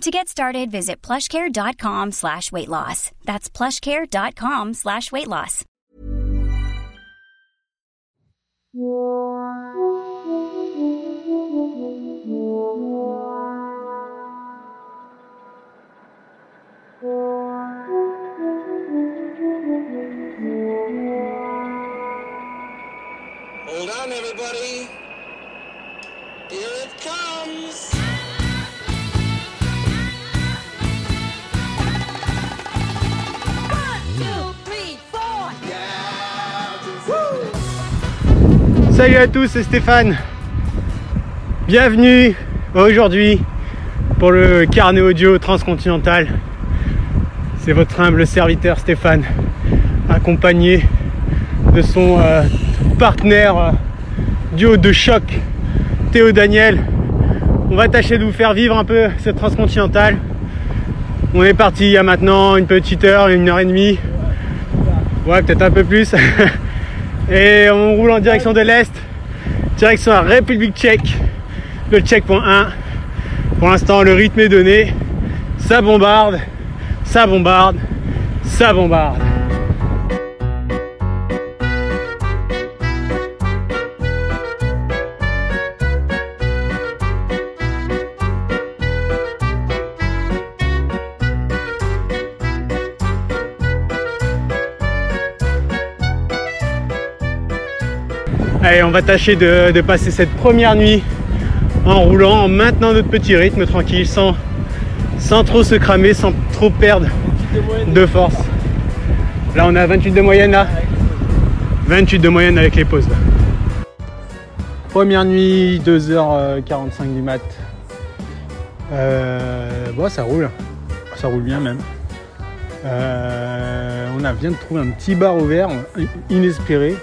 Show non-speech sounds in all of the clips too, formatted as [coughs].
To get started, visit plushcare.com slash weight loss. That's plushcare.com slash weight loss. Hold on, everybody. Here it comes. Salut à tous, c'est Stéphane. Bienvenue aujourd'hui pour le carnet audio transcontinental. C'est votre humble serviteur Stéphane, accompagné de son euh, partenaire euh, duo de choc, Théo Daniel. On va tâcher de vous faire vivre un peu cette transcontinentale. On est parti il y a maintenant une petite heure, une heure et demie. Ouais, peut-être un peu plus. [laughs] Et on roule en direction de l'Est, direction la République tchèque, le checkpoint 1. Pour l'instant, le rythme est donné. Ça bombarde, ça bombarde, ça bombarde. Allez, on va tâcher de, passer cette première nuit en roulant, en maintenant notre petit rythme tranquille, sans, sans trop se cramer, sans trop perdre de force. Là, on a 28 de moyenne là. 28 de moyenne avec les pauses. Première nuit, 2h45 du mat. Euh, bon, ça roule. Ça roule bien même. Euh, on a vient de trouver un petit bar ouvert, inespéré.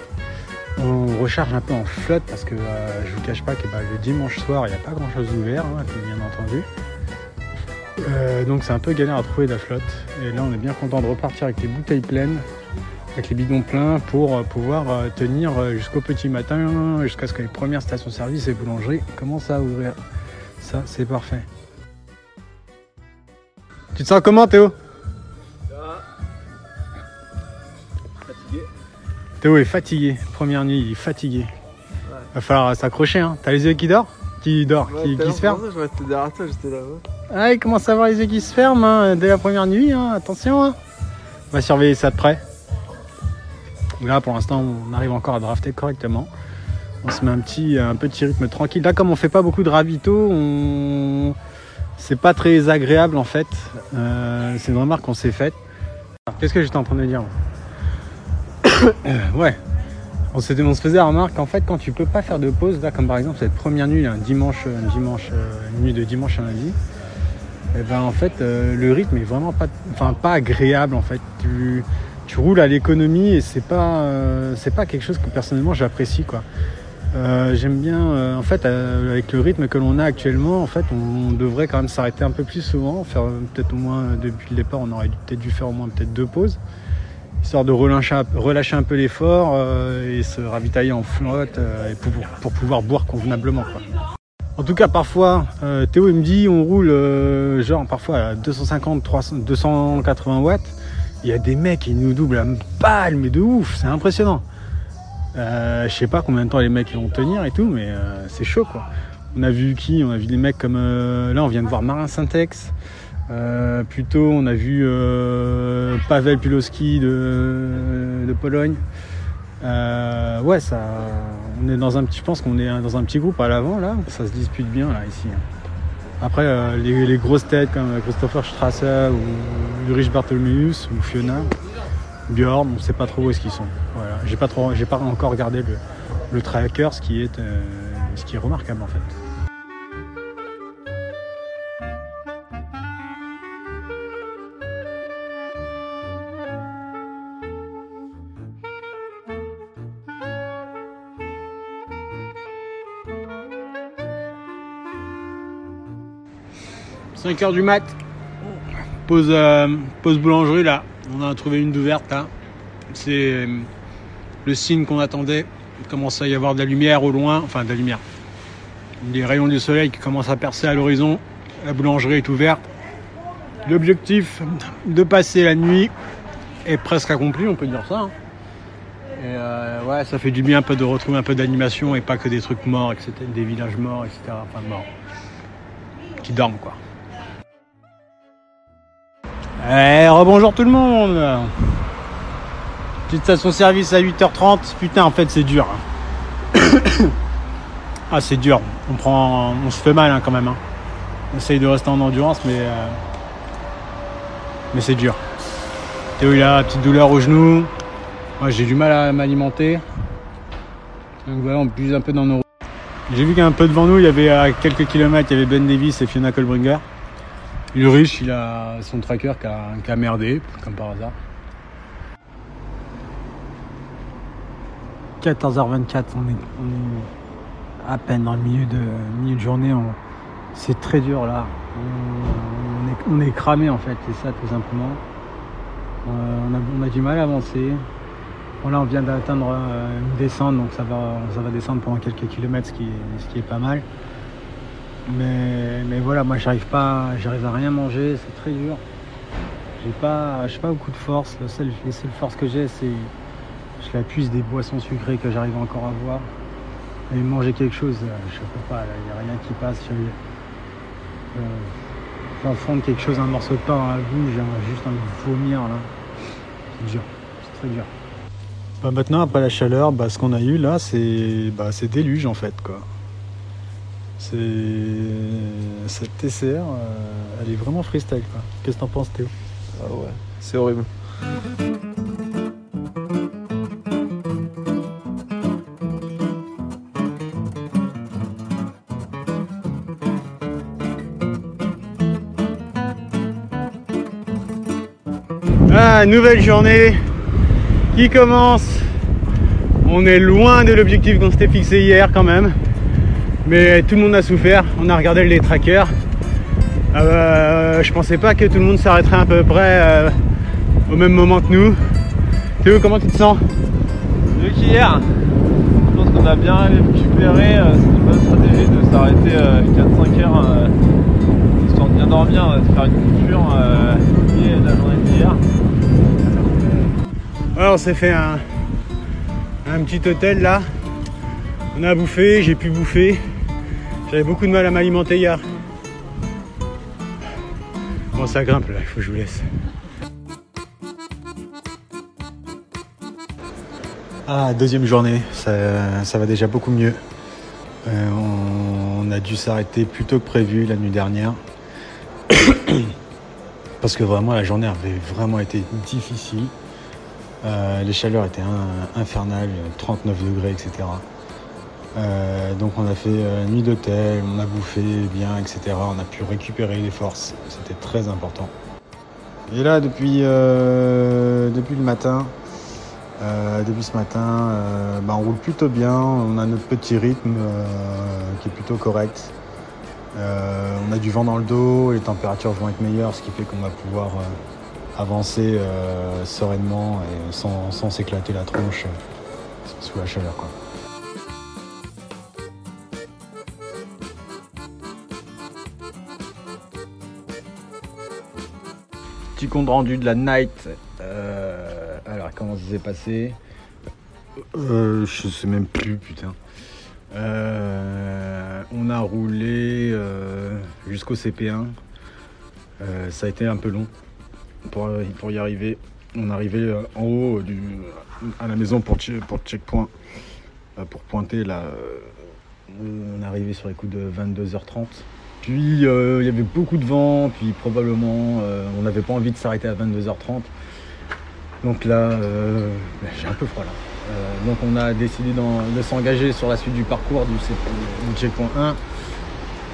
On recharge un peu en flotte parce que euh, je vous cache pas que bah, le dimanche soir il n'y a pas grand chose ouvert, hein, bien entendu. Euh, donc c'est un peu galère à trouver de la flotte. Et là on est bien content de repartir avec les bouteilles pleines, avec les bidons pleins pour euh, pouvoir euh, tenir jusqu'au petit matin, jusqu'à ce que les premières stations-service et boulangeries commencent à ouvrir. Ça c'est parfait. Tu te sens comment Théo? Théo est fatigué. Première nuit, il est fatigué. Va falloir s'accrocher. Hein. T'as les yeux qui dorment? Qui dort Qui, qui se ferment? Je restais derrière toi, j'étais là-bas. Ah, il commence à avoir les yeux qui se ferment hein, dès la première nuit. Hein. Attention. Hein. On va surveiller ça de près. Là, pour l'instant, on arrive encore à drafter correctement. On se met un petit, un petit rythme tranquille. Là, comme on fait pas beaucoup de ravito, on... c'est pas très agréable en fait. Euh, c'est une remarque qu'on s'est faite. Qu'est-ce que j'étais en train de dire [coughs] Ouais. On se, faisait la remarque qu'en fait, quand tu peux pas faire de pause, là, comme par exemple cette première nuit, un dimanche, un dimanche, euh, une nuit de dimanche à lundi, et ben en fait, euh, le rythme est vraiment pas, agréable en fait. Tu, roules à l'économie et c'est pas, euh, pas quelque chose que personnellement j'apprécie quoi. J'aime bien, en fait, avec le rythme que l'on a actuellement, en fait, on, devrait quand même s'arrêter un peu plus souvent, faire peut-être au moins depuis le départ, on aurait peut-être dû faire au moins peut-être deux pauses, histoire de relâcher, un- relâcher un peu l'effort euh, et se ravitailler en flotte euh, pour, pour pouvoir boire convenablement. Quoi. En tout cas, parfois, euh, Théo il me dit, on roule euh, genre parfois à 250, 300, 280 watts. Il y a des mecs qui nous doublent à balle, mais de ouf, c'est impressionnant. Euh, je sais pas combien de temps les mecs vont tenir et tout, mais euh, c'est chaud quoi. On a vu qui? On a vu des mecs comme là, on vient de voir Marin Syntex. Euh, plutôt, on a vu euh, Pavel Pulowski de, de Pologne. Euh, ouais, ça, on est dans un petit, je pense qu'on est dans un petit groupe à l'avant là. Ça se dispute bien là ici. Après, euh, les, les grosses têtes comme Christopher Strasser ou Ulrich Bartholomeus ou Fiona, Bjorn, on sait pas trop où est-ce qu'ils sont. Voilà, j'ai pas trop, j'ai pas encore regardé le, le tracker, ce qui est, euh, ce qui est remarquable en fait. 5h du mat. Pause, euh, pause boulangerie là. On a trouvé une d'ouverte là. C'est euh, le signe qu'on attendait. Il commence à y avoir de la lumière au loin. Enfin de la lumière. Des rayons du soleil qui commencent à percer à l'horizon. La boulangerie est ouverte. L'objectif de passer la nuit est presque accompli, on peut dire ça. hein. Et euh, ouais, ça fait du bien un peu de retrouver un peu d'animation et pas que des trucs morts, etc. Des villages morts, etc. Enfin morts. Qui dorment quoi. Eh, rebonjour tout le monde Petite station service à 8h30. Putain, en fait, c'est dur. hein. [coughs] ah, c'est dur. On prend, on se fait mal hein, quand même. hein. On essaye de rester en endurance, mais euh, mais c'est dur. Théo, il a la petite douleur au genou. Moi, j'ai du mal à m'alimenter. Donc voilà, on puise un peu dans nos. J'ai vu qu'un peu devant nous, il y avait à quelques kilomètres, il y avait Ben Davis et Fiona Kolbringer. Ulrich, il a son tracker qui a, merdé, comme par hasard. 14h24, on est, on est à peine dans le milieu de, milieu journée. C'est très dur là. On, est, cramé en fait, c'est ça tout simplement. Euh, on, a, du mal à avancer. Là, on vient d'atteindre euh, une descente, donc ça va, descendre pendant quelques kilomètres, ce qui est pas mal. Mais, mais voilà, moi, j'arrive pas, j'arrive à rien manger, c'est très dur. J'ai pas, pas beaucoup de force. Le seul, les seules forces que j'ai, c'est, je la puise des boissons sucrées que j'arrive encore à boire. Et manger quelque chose, euh, je peux pas. Il n'y a rien qui passe. Euh, quelque chose, un morceau de pain dans la bouche, j'ai juste de vomir là. C'est dur, c'est très dur. Bah maintenant, après la chaleur, bah, ce qu'on a eu là, c'est bah, déluge en fait. C'est cette TCR, euh, elle est vraiment freestyle. quoi. Qu'est-ce que t'en penses, Théo? Ah ouais, c'est horrible. Ah, nouvelle journée qui commence. On est loin de l'objectif qu'on s'était fixé hier quand même. Mais tout le monde a souffert. On a regardé les trackers. Euh, je pensais pas que tout le monde s'arrêterait à peu près euh, au même moment que nous. Théo, comment tu te sens? Mieux qu'hier. Je pense qu'on a bien récupéré. euh, C'est une bonne stratégie de s'arrêter euh, 4-5 heures histoire de bien dormir, de faire une coupure liée à la journée d'hier. On s'est fait un, un petit hôtel là. On a bouffé, j'ai pu bouffer. J'avais beaucoup de mal à m'alimenter hier. Bon, ça grimpe là, il faut que je vous laisse. Ah, deuxième journée, ça, va déjà beaucoup mieux. Euh, on, a dû s'arrêter plus tôt que prévu la nuit dernière. [coughs] Parce que vraiment, la journée avait vraiment été difficile. Euh, les chaleurs étaient in- infernales, 39 degrés, etc. Euh, donc on a fait euh, nuit d'hôtel, on a bouffé bien, etc. On a pu récupérer les forces, c'était très important. Et là, depuis, euh, le matin, depuis ce matin, bah, on roule plutôt bien, on a notre petit rythme qui est plutôt correct. On a du vent dans le dos, les températures vont être meilleures, ce qui fait qu'on va pouvoir avancer sereinement et sans, s'éclater la tronche sous la chaleur. Petit compte rendu de la night. Euh, alors, comment ça s'est passé? Euh, Je sais même plus, putain. Euh, on a roulé jusqu'au CP1. Euh, ça a été un peu long pour, pour y arriver. On euh, en haut du, à la maison pour, pour checkpoint, pour pointer là. on arrivé sur les coups de 22h30. Puis euh, il y avait beaucoup de vent, puis probablement euh, on n'avait pas envie de s'arrêter à 22h30. Donc là, euh, ben, j'ai un peu froid là. Donc on a décidé de s'engager sur la suite du parcours du, du checkpoint 1.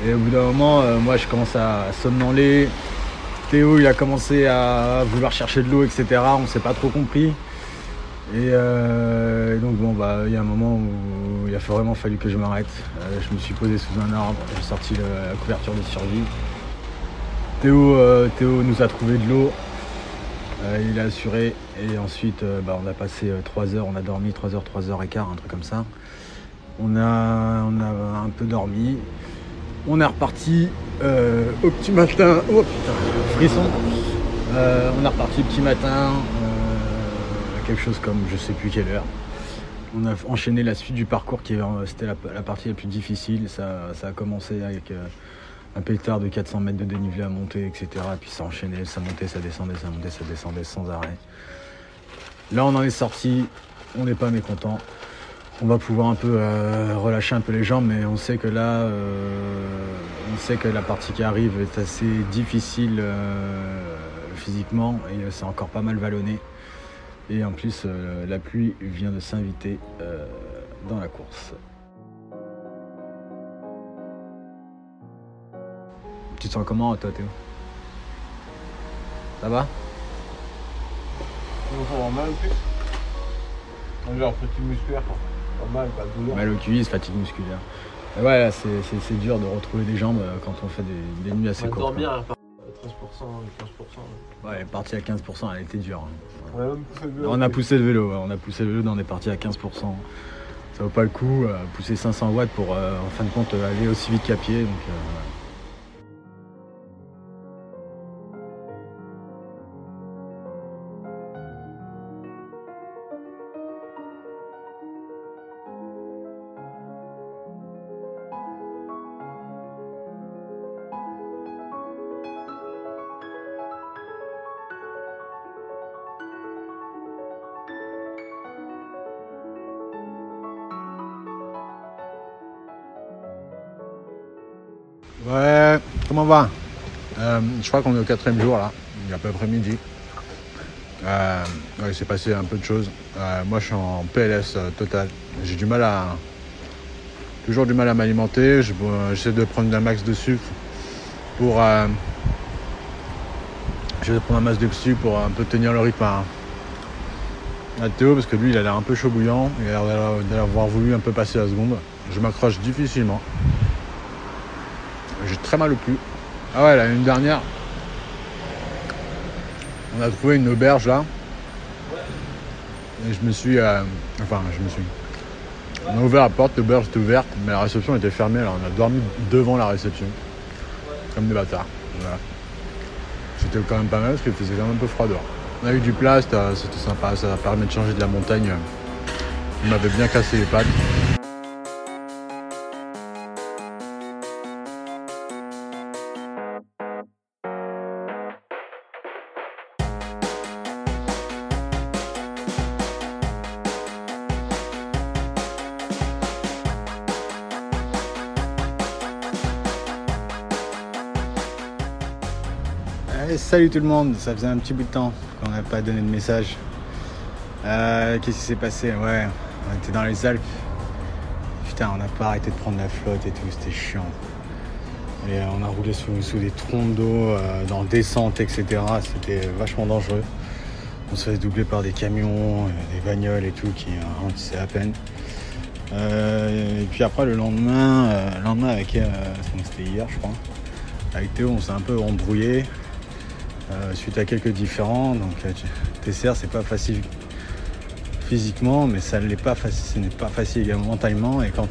Et au bout d'un moment, moi je commence à somnoler. Théo il a commencé à vouloir chercher de l'eau, etc. On s'est pas trop compris. Et, et donc bon bah il y a un moment où il a vraiment fallu que je m'arrête. Euh, je me suis posé sous un arbre, j'ai sorti la couverture de survie. Théo, euh, Théo nous a trouvé de l'eau. Euh, il a assuré et ensuite bah, on a passé 3 heures, on a dormi 3 heures, 3 heures et quart, un truc comme ça. On a, on a un peu dormi. On est reparti au petit matin. Oh putain, frisson. On est reparti petit matin, quelque chose comme je sais plus quelle heure. On a enchaîné la suite du parcours qui est- c'était la, partie la plus difficile. Ça, a commencé avec euh, un pétard de 400 mètres de dénivelé à monter, etc. Et puis ça enchaînait, ça montait, ça descendait, ça montait, ça descendait sans arrêt. Là, on en est sorti. On n'est pas mécontent. On va pouvoir un peu euh, relâcher un peu les jambes, mais on sait que là, euh, on sait que la partie qui arrive est assez difficile euh, physiquement et c'est encore pas mal vallonné. Et en plus, euh, la pluie vient de s'inviter euh, dans la course. Tu te sens comment, toi, Théo? Ça va? On va mal plus. Genre petit musculaire. Pas mal, pas douleur. Mal aux cuisses, fatigue musculaire. Et ouais, là, c'est, dur de retrouver des jambes euh, quand on fait des, des nuits assez courtes. dormir quoi. à 13%, 15%. Ouais, elle est partie à 15%, elle était dure. hein. On a poussé le vélo. On a poussé le vélo, on a poussé le vélo, on est parti à 15%. Ça vaut pas le coup, euh, pousser 500 watts pour euh, en fin de compte euh, aller aussi vite qu'à pied. Donc, Euh, Je crois qu'on est au quatrième jour là, il est à peu près midi. Euh, il s'est passé un peu de choses. Euh, moi je suis en PLS total. J'ai du mal à. Toujours du mal à m'alimenter. Je- J'essaie de prendre un max de sucre pour. J'essaie de prendre un max de sucre pour un peu tenir le rythme à, Théo parce que lui il a l'air un peu chaud bouillant. Il a l'air d'avoir voulu un peu passer la seconde. Je m'accroche difficilement. J'ai très mal au cul. Ah ouais, l'année dernière, on a trouvé une auberge là. Et je me suis. euh, enfin, je me suis. On a ouvert la porte, l'auberge était ouverte, mais la réception était fermée, alors on a dormi devant la réception. Comme des bâtards. C'était quand même pas mal parce qu'il faisait quand même un peu froid dehors. On a eu du plat, c'était c'était sympa, ça permet de changer de la montagne. Il m'avait bien cassé les pattes. Salut tout le monde, ça faisait un petit bout de temps qu'on n'a pas donné de message. Euh, Qu'est-ce qui s'est passé? Ouais, on était dans les Alpes. Putain, on n'a pas arrêté de prendre la flotte et tout, c'était chiant. Et euh, on a roulé sous, des troncs d'eau, euh, dans descente, etc. C'était vachement dangereux. On se fait doubler par des camions, euh, des bagnoles et tout qui ralentissaient à peine. Et puis après le lendemain, le lendemain avec c'était hier je crois, avec Théo on s'est un peu embrouillé euh, suite à quelques différends. Donc euh, TCR c'est pas facile physiquement, mais ça l'est pas facile, ce n'est pas facile également mentalement. Et quand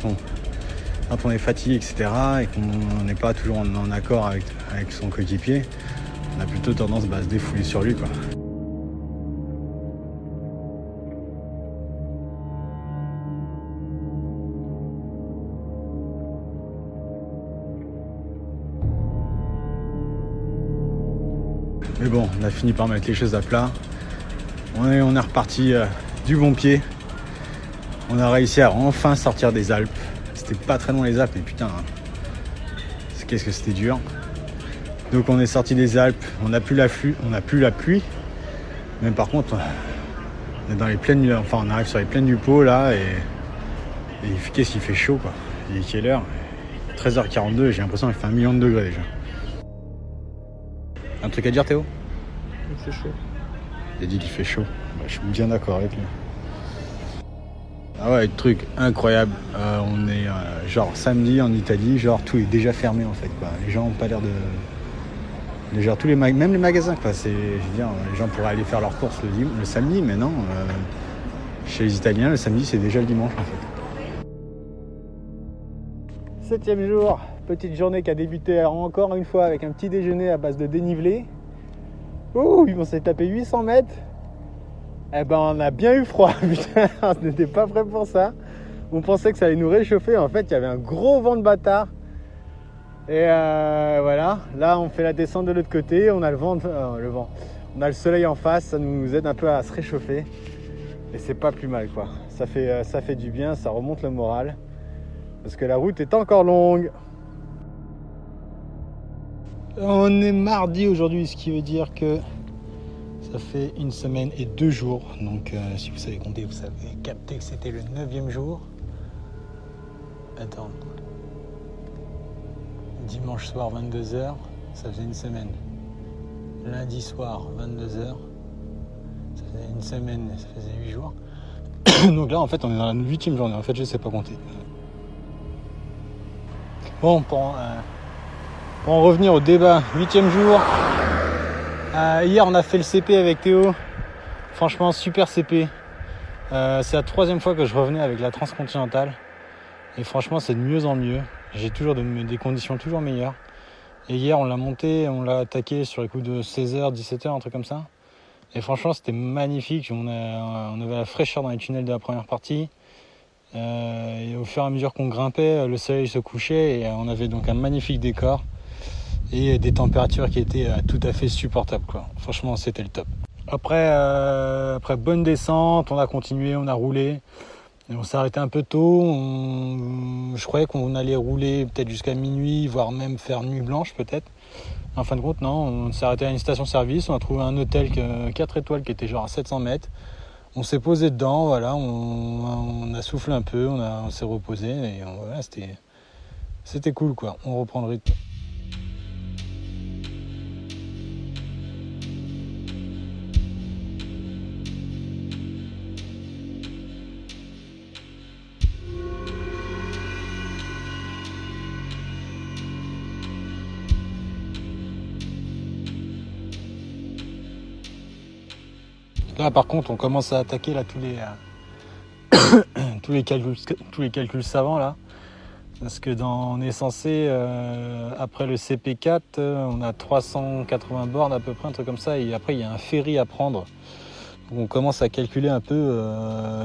on est fatigué, etc. et qu'on n'est pas toujours en, accord avec, son coéquipier, on a plutôt tendance bah, à se défouler sur lui. On a fini par mettre les choses à plat. On est, reparti euh, du bon pied. On a réussi à enfin sortir des Alpes. C'était pas très loin les Alpes, mais putain, hein. qu'est-ce que c'était dur. Donc on est sorti des Alpes, on n'a plus la pluie, on n'a plus la pluie. Mais par contre, on est dans les plaines, enfin on arrive sur les plaines du Pau là et, et qu'est-ce qu'il fait chaud quoi. Il est quelle heure? 13h42, j'ai l'impression qu'il fait un million de degrés déjà. Un truc à dire Théo? C'est chaud. Il a dit qu'il fait chaud. Bah, je suis bien d'accord avec lui. Ah ouais, truc incroyable. Euh, on est euh, genre samedi en Italie, genre tout est déjà fermé en fait. Quoi. Les gens ont pas l'air de. Gère tous les mag- même les magasins. Quoi. C'est, je veux dire, les gens pourraient aller faire leurs courses le, dim- le samedi, mais non. euh, chez les Italiens, le samedi, c'est déjà le dimanche en fait. Septième jour, petite journée qui a débuté encore une fois avec un petit déjeuner à base de dénivelé. Ouh, on s'est tapé 800 mètres. Eh ben, on a bien eu froid, [laughs] putain, on n'était pas prêt pour ça. On pensait que ça allait nous réchauffer. En fait, il y avait un gros vent de bâtard. Et euh, voilà, là, on fait la descente de l'autre côté. On a le vent, euh, le vent. On a le soleil en face. Ça nous aide un peu à se réchauffer. Et c'est pas plus mal, quoi. Ça fait, euh, ça fait du bien, ça remonte le moral. Parce que la route est encore longue. On est mardi aujourd'hui, ce qui veut dire que ça fait une semaine et deux jours. Donc, euh, si vous savez compter, vous savez capter que c'était le neuvième jour. Attends. Dimanche soir, 22h, ça faisait une semaine. Lundi soir, 22h, ça faisait une semaine, ça faisait huit jours. [coughs] Donc là, en fait, on est dans la huitième journée. En fait, je sais pas compter. Bon, pour, euh, pour en revenir au débat, huitième jour. Euh, hier, on a fait le CP avec Théo. Franchement, super CP. Euh, c'est la troisième fois que je revenais avec la transcontinentale. Et franchement, c'est de mieux en mieux. J'ai toujours de- des conditions toujours meilleures. Et hier, on l'a monté, on l'a attaqué sur les coups de 16h, 17h, un truc comme ça. Et franchement, c'était magnifique. On avait la fraîcheur dans les tunnels de la première partie. Euh, et au fur et à mesure qu'on grimpait, le soleil se couchait et on avait donc un magnifique décor et des températures qui étaient euh, tout à fait supportables. Quoi. Franchement, c'était le top. Après, euh, après bonne descente, on a continué, on a roulé. Et on s'est arrêté un peu tôt. On- Je croyais qu'on allait rouler peut-être jusqu'à minuit, voire même faire nuit blanche peut-être. En fin de compte, non. On s'est arrêté à une station-service. On a trouvé un hôtel que, 4 étoiles qui était genre à 700 mètres. On s'est posé dedans, voilà. On, a soufflé un peu, on, a- on s'est reposé et voilà, c'était, c'était cool quoi. On reprend le rythme. Là, par contre, on commence à attaquer là tous les euh, [coughs] tous les calculs savants là, parce que dans, on est censé euh, après le CP4, euh, on a 380 bornes à peu près un truc comme ça, et après il y a un ferry à prendre. Donc, on commence à calculer un peu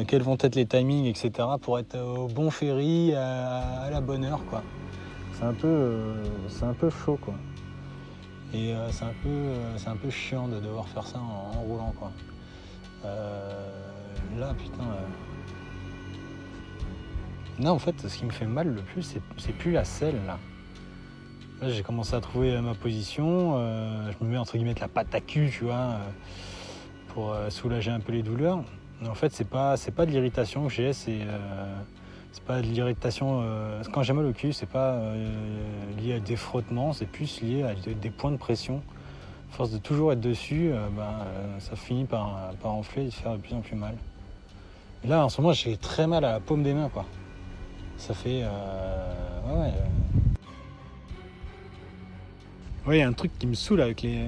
quels vont être les timings, etc. pour être au bon ferry à, la bonne heure quoi. C'est un peu c'est un peu chaud quoi. Et c'est un peu c'est un peu chiant de devoir faire ça en, en roulant quoi. Euh, là, putain. euh. Non, en fait, ce qui me fait mal le plus, c'est, plus la selle, là. Là, j'ai commencé à trouver euh, ma position. euh, je me mets entre guillemets de la patte à cul, tu vois, pour soulager un peu les douleurs. Mais en fait, c'est pas, pas de l'irritation que j'ai, c'est, c'est pas de l'irritation. quand j'ai mal au cul, c'est pas lié à des frottements, c'est plus lié à des points de pression à force de toujours être dessus, euh, ben, euh, ça finit par, par enfler et faire de plus en plus mal. Et là, en ce moment, j'ai très mal à la paume des mains, quoi. Ça fait. euh, ouais, ouais. Ouais, il y a un truc qui me saoule avec les.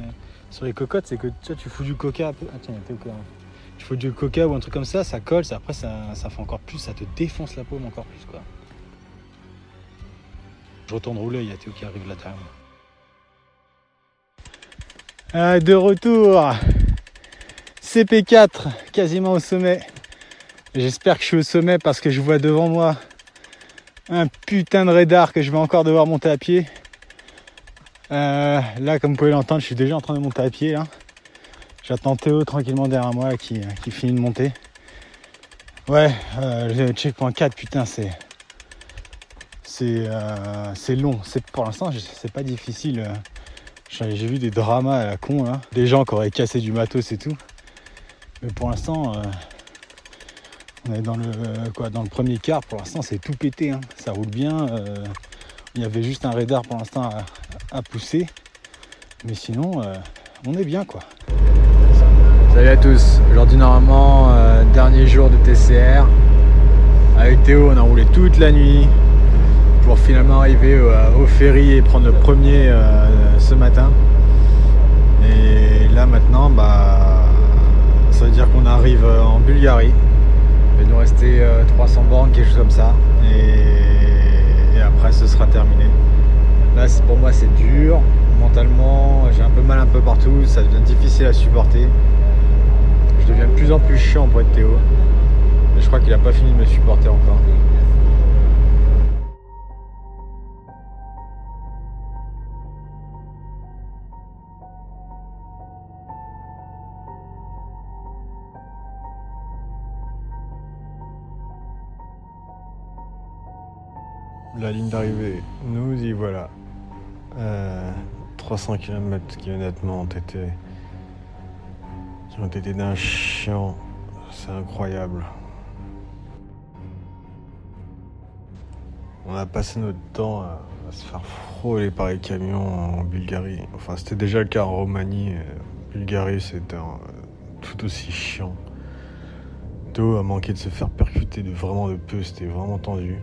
Sur les cocottes, c'est que tu, vois, tu fous du coca. Ah, tiens, il. Tu fous du coca ou un truc comme ça, ça colle, ça, après ça, ça fait encore plus, ça te défonce la paume encore plus, quoi. Je retourne rouler, il y a Théo qui arrive là derrière Ah, de retour CP4, quasiment au sommet. J'espère que je suis au sommet parce que je vois devant moi un putain de radar que je vais encore devoir monter à pied. Euh, là, comme vous pouvez l'entendre, je suis déjà en train de monter à pied. là. J'attends Théo tranquillement derrière moi qui, qui finit de monter. Ouais, euh, le checkpoint 4, putain, c'est. C'est euh, long. Pour l'instant, c'est pas difficile. J'ai vu des dramas à la con là. Des gens qui auraient cassé du matos et tout. Mais pour l'instant, euh, on est dans le euh, quoi dans le premier quart. Pour l'instant, c'est tout pété. hein. Ça roule bien. euh, il y avait juste un radar pour l'instant à, pousser. Mais sinon, on est bien quoi. Salut à tous. Aujourd'hui normalement dernier jour de TCR. Avec Théo, on a roulé toute la nuit pour finalement arriver au, ferry et prendre le premier ce matin. Et là maintenant, bah, ça veut dire qu'on arrive en Bulgarie. Il nous rester euh, 300 bornes, quelque chose comme ça. Et, et après, ce sera terminé. Là, pour moi, c'est dur. Mentalement, j'ai un peu mal un peu partout. Ça devient difficile à supporter. Je deviens de plus en plus chiant pour être Théo. Mais je crois qu'il a pas fini de me supporter encore. La ligne d'arrivée, nous y voilà. Euh, 300 km qui honnêtement ont été, qui ont été d'un chiant. C'est incroyable. On a passé notre temps à, à se faire frôler par les camions en Bulgarie. Enfin, c'était déjà le cas en Roumanie. euh, Bulgarie, c'était tout aussi chiant. Théo a manqué de se faire percuter de vraiment de peu. C'était vraiment tendu.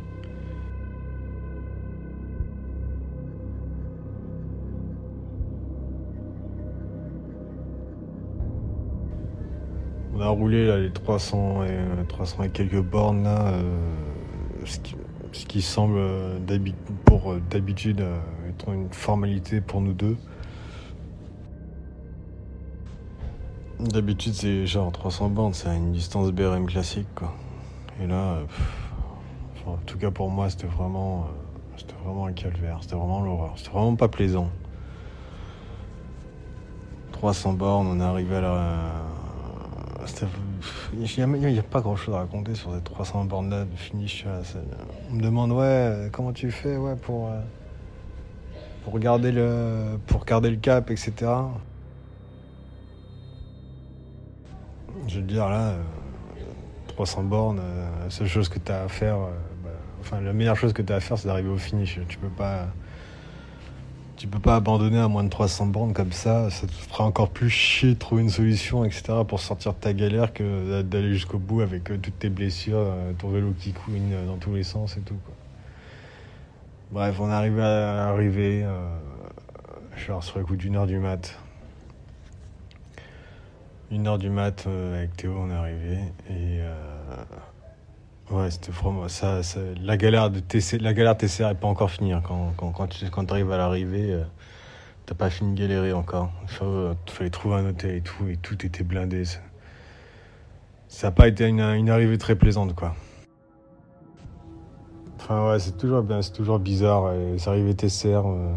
On a roulé là, les 300 et, euh, 300 et quelques bornes là, euh, ce, qui, semble euh, pour euh, d'habitude euh, être une formalité pour nous deux. D'habitude c'est genre 300 bornes, c'est une distance BRM classique quoi. Et là, euh, en tout cas pour moi c'était vraiment, euh, c'était vraiment un calvaire, c'était vraiment l'horreur, c'était vraiment pas plaisant. 300 bornes, on est arrivé à la. Il n'y a, pas grand chose à raconter sur ces 300 bornes là de finish. On me demande, ouais, euh, comment tu fais ouais, pour, euh, pour, garder le, pour garder le cap, etc. Je veux dire, là, euh, 300 bornes, euh, la seule chose que tu as à faire, bah, enfin, la meilleure chose que tu as à faire, c'est d'arriver au finish. Tu peux pas. Tu peux pas abandonner à moins de 300 bornes comme ça, ça te fera encore plus chier de trouver une solution, etc. pour sortir de ta galère que d'aller jusqu'au bout avec euh, toutes tes blessures, euh, ton vélo qui couine euh, dans tous les sens et tout. Quoi. Bref, on est arrivé à arriver, euh, genre sur le coup d'une heure du mat. Une heure du mat avec Théo, on est arrivé et euh, Ouais, c'était vraiment ça, la galère de la galère TCR est pas encore finie. hein. Quand, quand, quand tu quand arrives à l'arrivée, euh, t'as pas fini de galérer encore. Il euh, fallait trouver un hôtel et tout, et tout était blindé. Ça- n'a pas été une, une arrivée très plaisante, quoi. Enfin, ouais, c'est toujours, c'est toujours bizarre. euh, Les arrivées TCR. euh,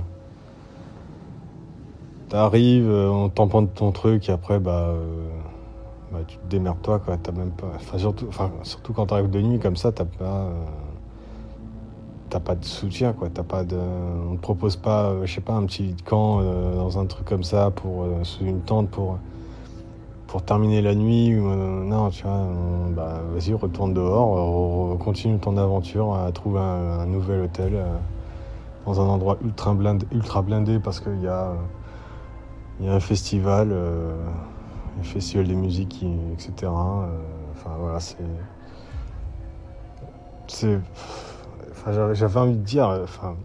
T'arrives, euh, on tamponne ton truc, et après, bah. Tu te démerdes toi quoi t'as même pas enfin surtout enfin surtout quand t'arrives de nuit comme ça t'as pas euh, t'as pas de soutien quoi t'as pas de on te propose pas euh, je sais pas un petit camp euh, dans un truc comme ça pour sous une tente pour pour terminer la nuit ou, non tu vois bah vas-y retourne dehors continue ton aventure à trouver un, nouvel hôtel dans un endroit ultra blindé ultra blindé parce qu'il y y a un festival euh, un festival de musique, etc. euh, Enfin voilà, c'est. C'est. Enfin, j'avais- envie de dire. euh, Enfin.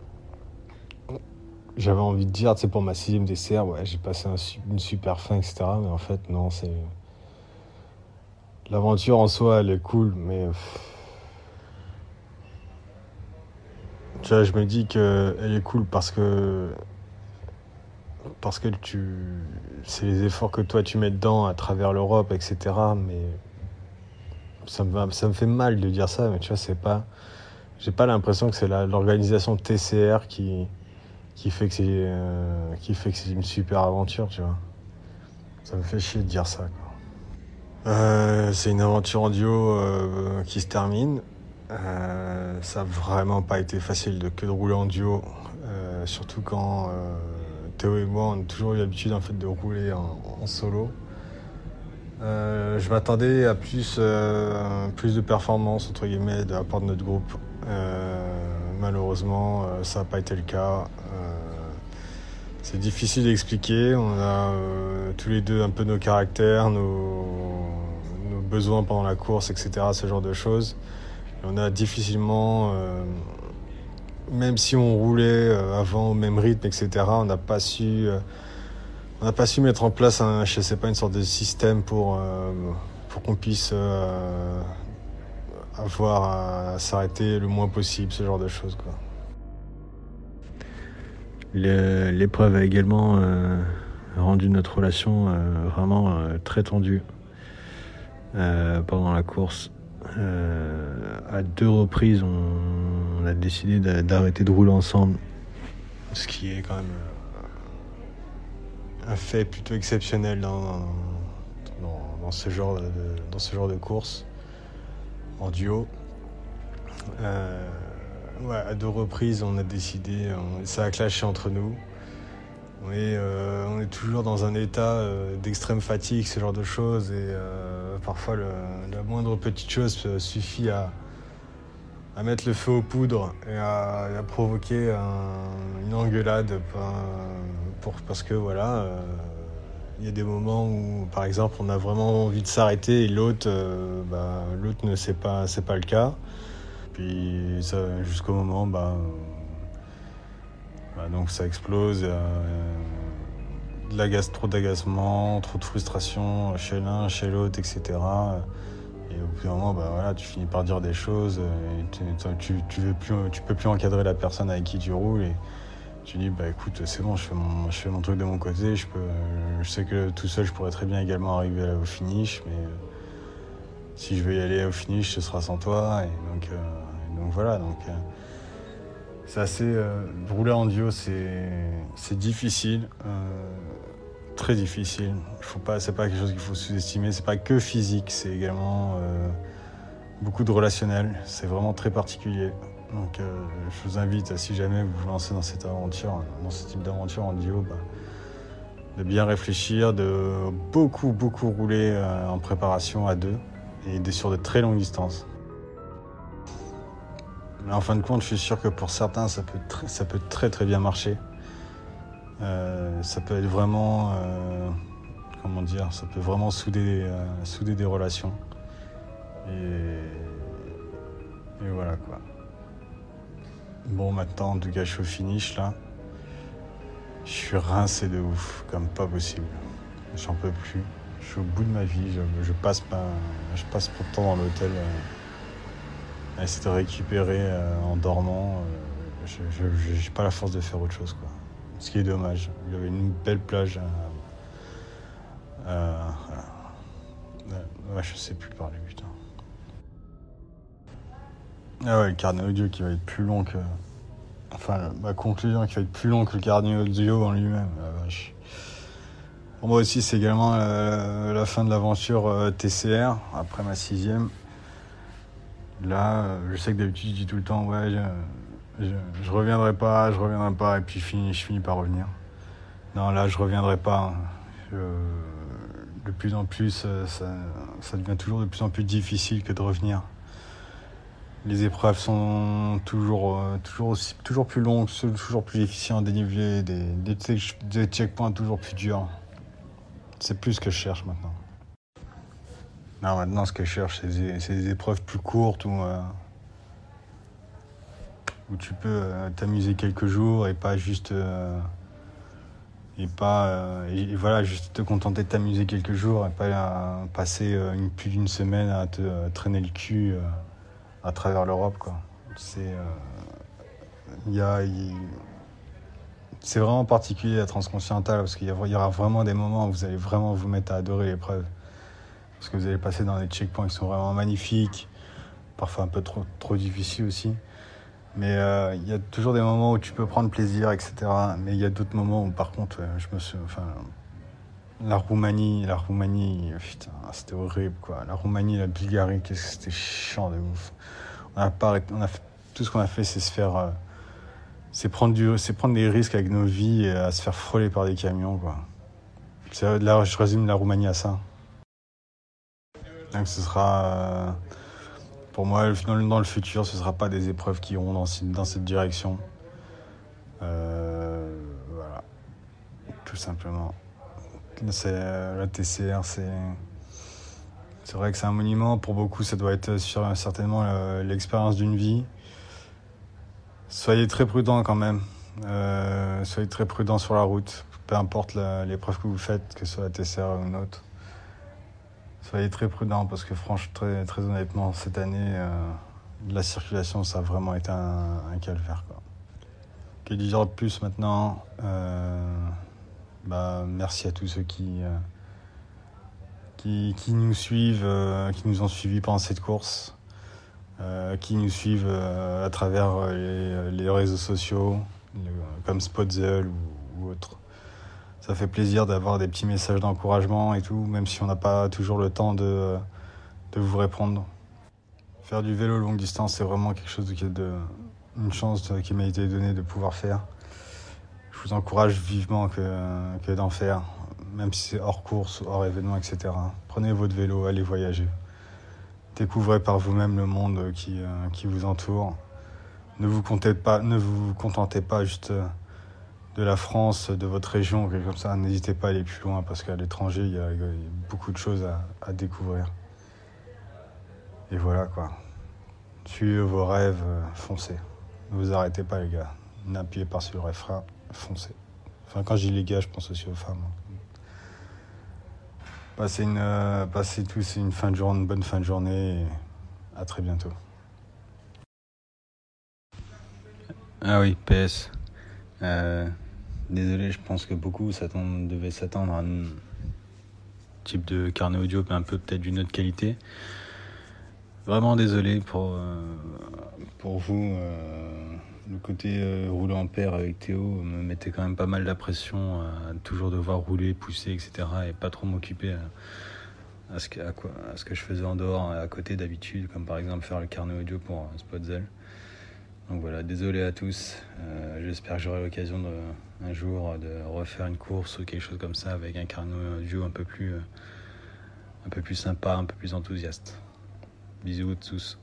J'avais envie de dire, tu sais, pour ma sixième dessert, ouais, j'ai passé une super fin, etc. Mais en fait, non, c'est. L'aventure en soi, elle est cool, mais. Tu vois, je me dis qu'elle est cool parce que parce que tu c'est les efforts que toi tu mets dedans à travers l'Europe etc mais ça me ça me fait mal de dire ça mais tu vois c'est pas j'ai pas l'impression que c'est l'organisation TCR qui qui fait que c'est euh, qui fait que c'est une super aventure tu vois ça me fait chier de dire ça. Euh, c'est une aventure en duo euh, qui se termine ça a vraiment pas été facile de que de rouler en duo surtout quand Théo et moi, on a toujours eu l'habitude en fait de rouler en, solo. Euh, je m'attendais à plus, euh, plus de performance entre guillemets de la part de notre groupe. Euh, malheureusement, ça n'a pas été le cas. C'est difficile d'expliquer. On a tous les deux un peu nos caractères, nos, besoins pendant la course, etc. Ce genre de choses. On a difficilement même si on roulait euh, avant au même rythme, etc., on n'a pas su, euh, on n'a pas su mettre en place un, je sais pas, une sorte de système pour, euh, pour qu'on puisse avoir à s'arrêter le moins possible, ce genre de choses. L'épreuve a également rendu notre relation vraiment très tendue pendant la course. Euh, à deux reprises, on, a décidé d'a- d'arrêter de rouler ensemble. Ce qui est quand même euh, un fait plutôt exceptionnel dans, ce, genre de, course en duo. Euh, à deux reprises, on a décidé, ça a clashé entre nous. On est, on est toujours dans un état d'extrême fatigue, ce genre de choses, parfois la moindre petite chose euh, suffit à, mettre le feu aux poudres et à, provoquer un- une engueulade pas- pour, parce que voilà, euh, il y a des moments où, par exemple, on a vraiment envie de s'arrêter et l'autre, euh, bah, l'autre ne sait pas, c'est pas le cas. Puis jusqu'au moment, bah, euh, bah, donc ça explose. euh, de l'agace- trop d'agacement, trop de frustration chez l'un, chez l'autre, etc. Et au bout d'un moment, bah, voilà, tu finis par dire des choses, euh, et tu, tu, tu peux plus encadrer la personne avec qui tu roules. Et tu dis, bah écoute, c'est bon, je fais, mon, truc de mon côté. Je, peux, je sais que tout seul, je pourrais très bien également arriver au finish, mais euh, si je veux y aller au finish, ce sera sans toi. Et donc, euh, donc voilà. Donc, c'est assez. rouler en duo, c'est difficile. Très difficile. Il faut pas, c'est pas quelque chose qu'il faut sous-estimer. C'est pas que physique, c'est également euh, beaucoup de relationnel. C'est vraiment très particulier. Donc, euh, je vous invite, si jamais vous vous lancez dans cette aventure, dans ce type d'aventure en duo, bah, de bien réfléchir, de beaucoup, beaucoup rouler euh, en préparation à deux et de- sur de très longues distances. Mais en fin de compte, je suis sûr que pour certains, ça peut, ça peut très, très bien marcher. Euh, ça peut être vraiment, euh, comment dire, ça peut vraiment souder, euh, souder des relations. Et, voilà quoi. Bon, maintenant, je suis au finish là. Je suis rincé de ouf, comme pas possible. J'en peux plus. Je suis au bout de ma vie. Je, passe, pas, je passe trop de temps dans l'hôtel à essayer de récupérer en dormant. je n'ai pas la force de faire autre chose quoi. Ce qui est dommage. Il y avait une belle plage. euh, euh, voilà. Ouais, je sais plus parler, putain. Ah ouais, le carnet audio qui va être plus long que. Enfin, ma conclusion qui va être plus long que le carnet audio en lui-même. Pour moi aussi, c'est également euh, la fin de l'aventure euh, TCR, après ma sixième. Là, euh, je sais que d'habitude, je dis tout le temps, ouais, je, je reviendrai pas, je reviendrai pas, et puis je finis, je par revenir. Non, là, je reviendrai pas. De plus en plus, euh, ça, devient toujours de plus en plus difficile que de revenir. Les épreuves sont toujours, euh, toujours, aussi- toujours plus longues, toujours plus difficiles à déniveler, des, des, check- des checkpoints toujours plus durs. C'est plus ce que je cherche maintenant. Non, maintenant, ce que je cherche, c'est des, c'est des épreuves plus courtes où, euh, où tu peux euh, t'amuser quelques jours et pas juste. euh, et pas. euh, et, voilà, juste te contenter de t'amuser quelques jours et pas passer plus d'une semaine à te traîner le cul à travers l'Europe, quoi. C'est. y c'est vraiment particulier la transcontinentale parce qu'il y aura vraiment des moments où vous allez vraiment vous mettre à adorer l'épreuve. Parce que vous allez passer dans des checkpoints qui sont vraiment magnifiques, parfois un peu trop, trop difficiles aussi. Mais euh, il y a toujours des moments où tu peux prendre plaisir, etc. Mais il y a d'autres moments où, par contre, euh, je me suis. Enfin, la Roumanie, la Roumanie, putain, c'était horrible, quoi. La Roumanie, la Bulgarie, qu'est-ce que c'était chiant de ouf. On a pas on a tout ce qu'on a fait, c'est se faire. euh, c'est prendre, prendre des risques avec nos vies et à se faire frôler par des camions, quoi. Là, je résume la Roumanie à ça. Donc ce sera. Pour moi, dans le, futur, ce ne sera pas des épreuves qui iront dans, ce- dans cette direction. Euh, voilà. Tout simplement. Euh, la TCR, c'est. C'est vrai que c'est un monument. Pour beaucoup, ça doit être certainement euh, l'expérience d'une vie. Soyez très prudents quand même. Soyez très prudents sur la route. peu importe l'épreuve que vous faites, que ce soit la TCR ou une autre, soyez très prudents parce que franchement, très, honnêtement, cette année, euh, la circulation, ça a vraiment été un, calvaire. Quoi. Que dire de plus maintenant Euh, bah, Merci à tous ceux qui, euh, qui, nous suivent, qui nous ont suivis pendant cette course, qui nous suivent à travers les, réseaux sociaux, comme Spotzel ou, autres. Ça fait plaisir d'avoir des petits messages d'encouragement et tout, même si on n'a pas toujours le temps de, de vous répondre. Faire du vélo longue distance, c'est vraiment quelque chose est de, une chance qui m'a été donnée de pouvoir faire. Je vous encourage vivement que, que d'en faire, même si c'est hors course, hors événement, etc. Prenez votre vélo, allez voyager. Découvrez par vous-même le monde qui, euh, qui vous entoure. Ne vous, contentez pas, ne vous contentez pas juste euh, de la France, de votre région, quelque chose comme ça. N'hésitez pas à aller plus loin parce qu'à l'étranger, il y, a beaucoup de choses à, découvrir. Et voilà quoi. Suivez vos rêves, euh, foncez. Ne vous arrêtez pas les gars. N'appuyez pas sur le refrain, foncez. Enfin quand je dis les gars, je pense aussi aux femmes. Passez, une, euh, passez tous une, une bonne fin de journée et à très bientôt. Ah oui, PS. Euh, désolé, je pense que beaucoup devaient s'attendre à un type de carnet audio, un peu peut-être d'une autre qualité. Vraiment désolé pour, euh, pour vous. euh, le côté euh, rouler en paire avec Théo me mettait quand même pas mal la pression à toujours devoir rouler, pousser, etc. et pas trop m'occuper à, ce que, à, quoi, à ce que je faisais en dehors, à côté d'habitude, comme par exemple faire le carnet audio pour Spotzel. Donc voilà, désolé à tous. Euh, J'espère que j'aurai l'occasion un jour de refaire une course ou quelque chose comme ça avec un carnet audio un peu plus, euh, un peu plus sympa, un peu plus enthousiaste. Bisous à tous.